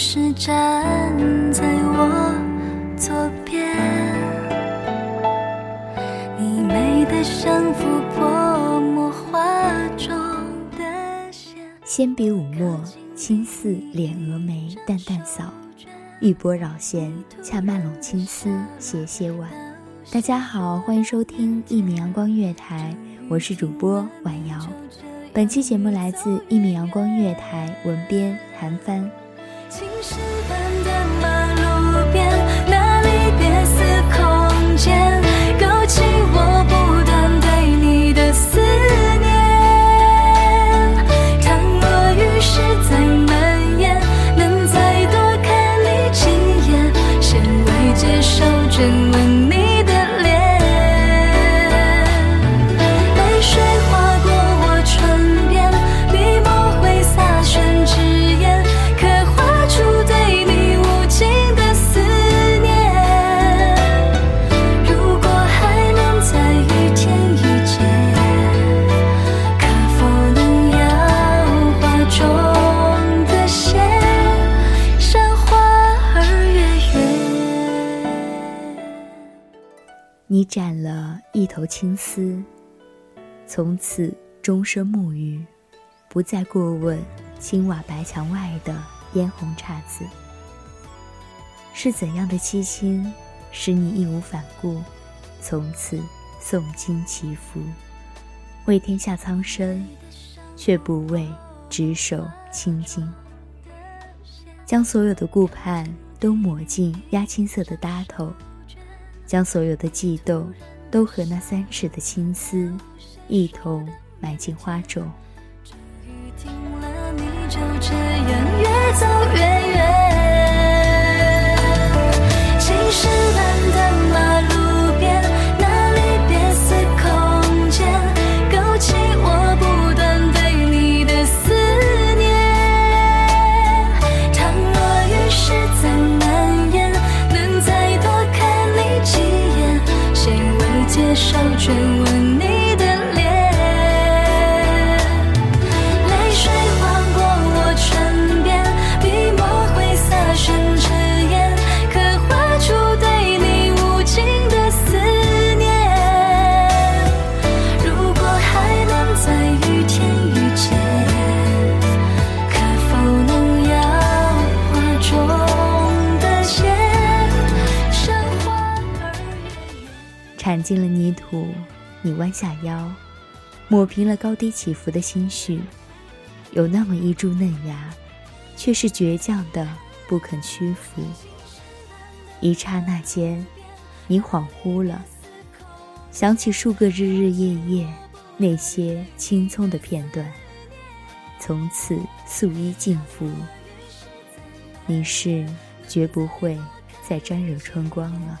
你淋湿站在我左边，你美得像幅泼墨画中的线。纤笔舞墨，轻似敛蛾眉，淡淡扫；玉波绕弦，恰慢拢青丝，斜斜挽。大家好，欢迎收听一米阳光月台，我是主播婉瑶。本期节目来自一米阳光月台，文编韩帆。青石板的马头青丝，从此终身沐浴，不再过问青瓦白墙外的嫣红姹紫。是怎样的凄清，使你义无反顾，从此诵经祈福，为天下苍生，却不为执手青筋，将所有的顾盼都抹进压青色的搭头。将所有的悸动都和那三尺的青丝一同埋进花种。雨停了，你就这样越走越进了泥土，你弯下腰，抹平了高低起伏的心绪。有那么一株嫩芽，却是倔强的不肯屈服。一刹那间，你恍惚了，想起数个日日夜夜那些青葱的片段，从此素衣尽服。你是绝不会再沾惹春光了。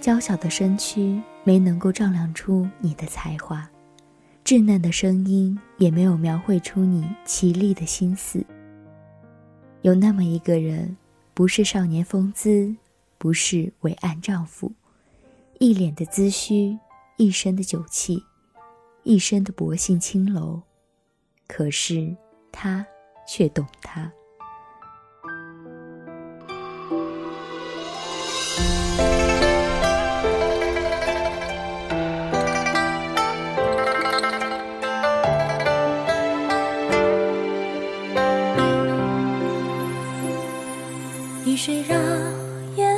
娇小的身躯没能够丈量出你的才华，稚嫩的声音也没有描绘出你绮丽的心思。有那么一个人，不是少年风姿，不是伟岸丈夫，一脸的姿虚，一身的酒气，一身的薄幸青楼，可是他却懂他。雨水让烟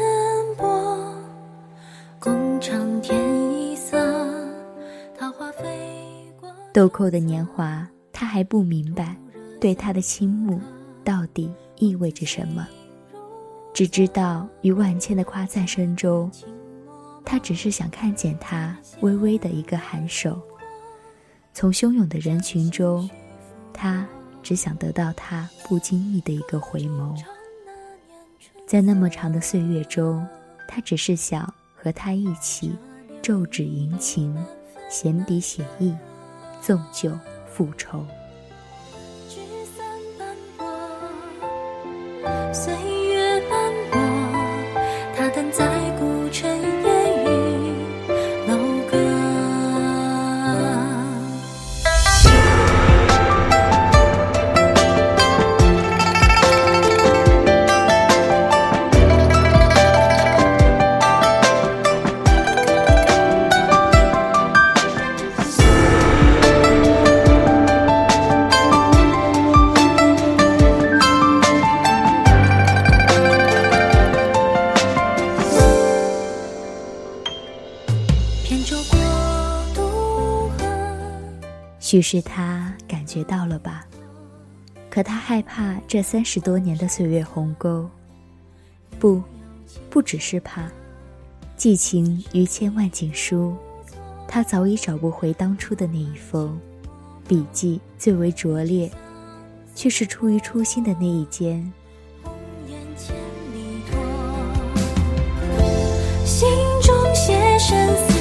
波，共唱天一色，桃花飞过豆蔻的年华，他还不明白，对他的倾慕到底意味着什么。只知道于万千的夸赞声中，他只是想看见他微微的一个颔首；从汹涌的人群中，他只想得到他不经意的一个回眸。在那么长的岁月中，他只是想和他一起奏指吟情，闲笔写意。纵酒复仇。许是他感觉到了吧，可他害怕这三十多年的岁月鸿沟。不，不只是怕，寄情于千万锦书，他早已找不回当初的那一封笔迹，最为拙劣，却是出于初心的那一间。心中写生。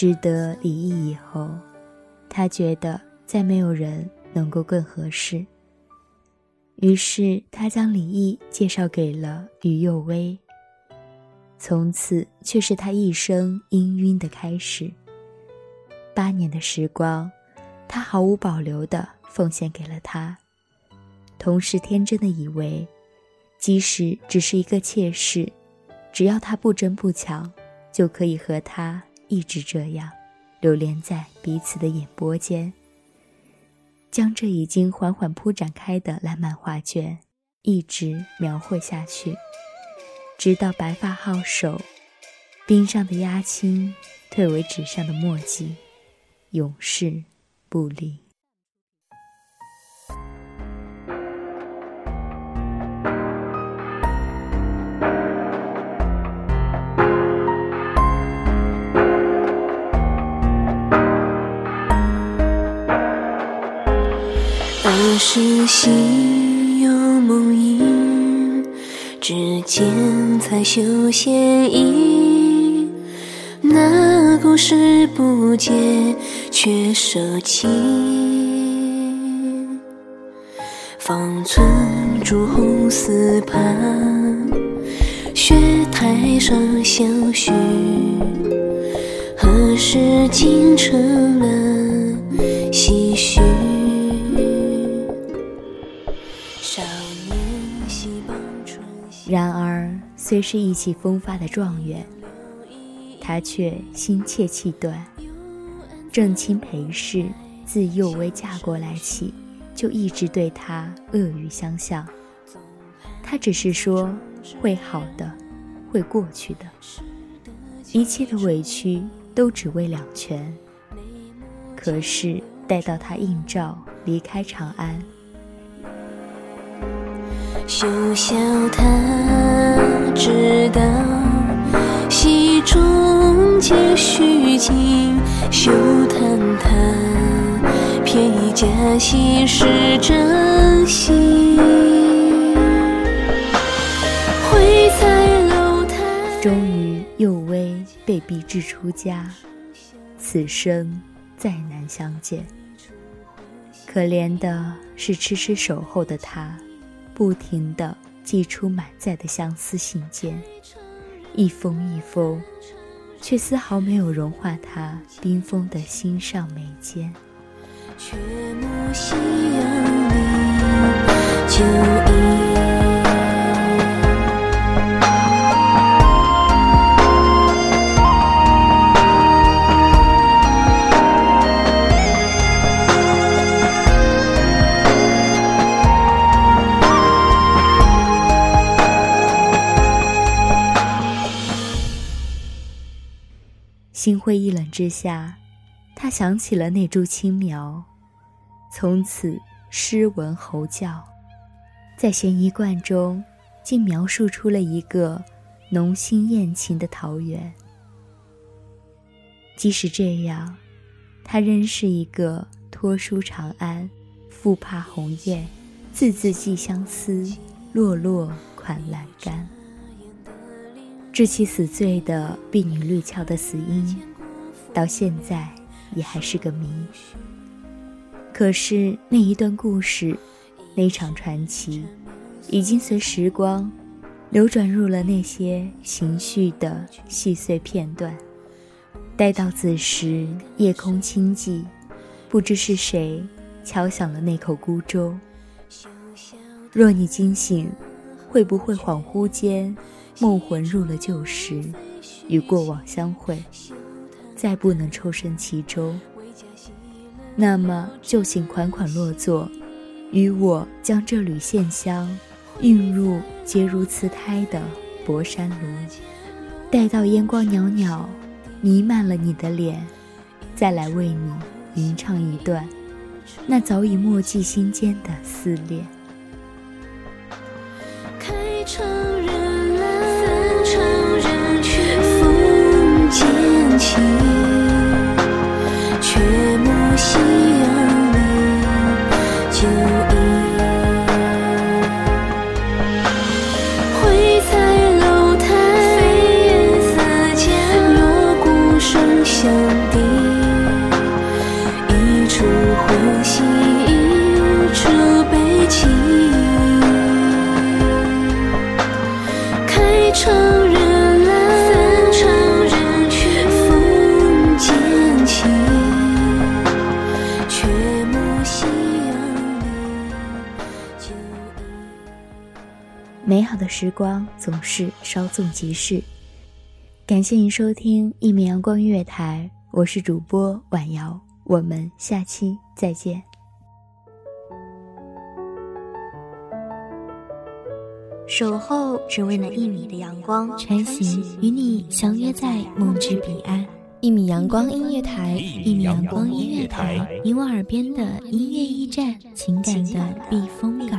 值得李毅以后，他觉得再没有人能够更合适。于是他将李毅介绍给了于幼薇。从此却是他一生氤氲的开始。八年的时光，他毫无保留地奉献给了他，同时天真的以为，即使只是一个妾室，只要他不争不抢，就可以和他。一直这样，流连在彼此的眼波间，将这已经缓缓铺展开的烂漫画卷，一直描绘下去，直到白发皓首，冰上的鸦青退为纸上的墨迹，永世不离。只见彩绣线衣。那故事不见，却舍弃。方寸朱红丝畔，雪台上相许。何时竟成了然而，虽是意气风发的状元，他却心切气短。正亲裴氏自幼未嫁过来起，就一直对他恶语相向。他只是说会好的，会过去的，一切的委屈都只为两全。可是待到他应召离开长安。休笑他知道，戏中皆虚情。休叹他偏以假戏是真心。会在楼台，终于幼薇被逼至出家，此生再难相见。可怜的是痴痴守候的他。不停地寄出满载的相思信件，一封一封，却丝毫没有融化他冰封的心上眉间。却夕阳里，酒意。心灰意冷之下，他想起了那株青苗，从此诗文喉叫，在悬疑观中，竟描述出了一个浓心艳情的桃源。即使这样，他仍是一个托书长安，复怕鸿雁，字字寄相思，落落款栏杆。致其死罪的婢女绿俏的死因，到现在也还是个谜。可是那一段故事，那场传奇，已经随时光流转入了那些情绪的细碎片段。待到子时，夜空清寂，不知是谁敲响了那口孤舟。若你惊醒，会不会恍惚间？梦魂入了旧时，与过往相会，再不能抽身其中。那么就请款款落座，与我将这缕线香运入结如瓷胎的博山炉。待到烟光袅袅，弥漫了你的脸，再来为你吟唱一段那早已默记心间的思恋。美好的时光总是稍纵即逝，感谢您收听一米阳光音乐台，我是主播婉瑶，我们下期再见。守候只为那一米的阳光，穿行与你相约在梦之彼岸。一米阳光音乐台，一米阳光音乐台，你我耳边的音乐驿站，情感的避风港。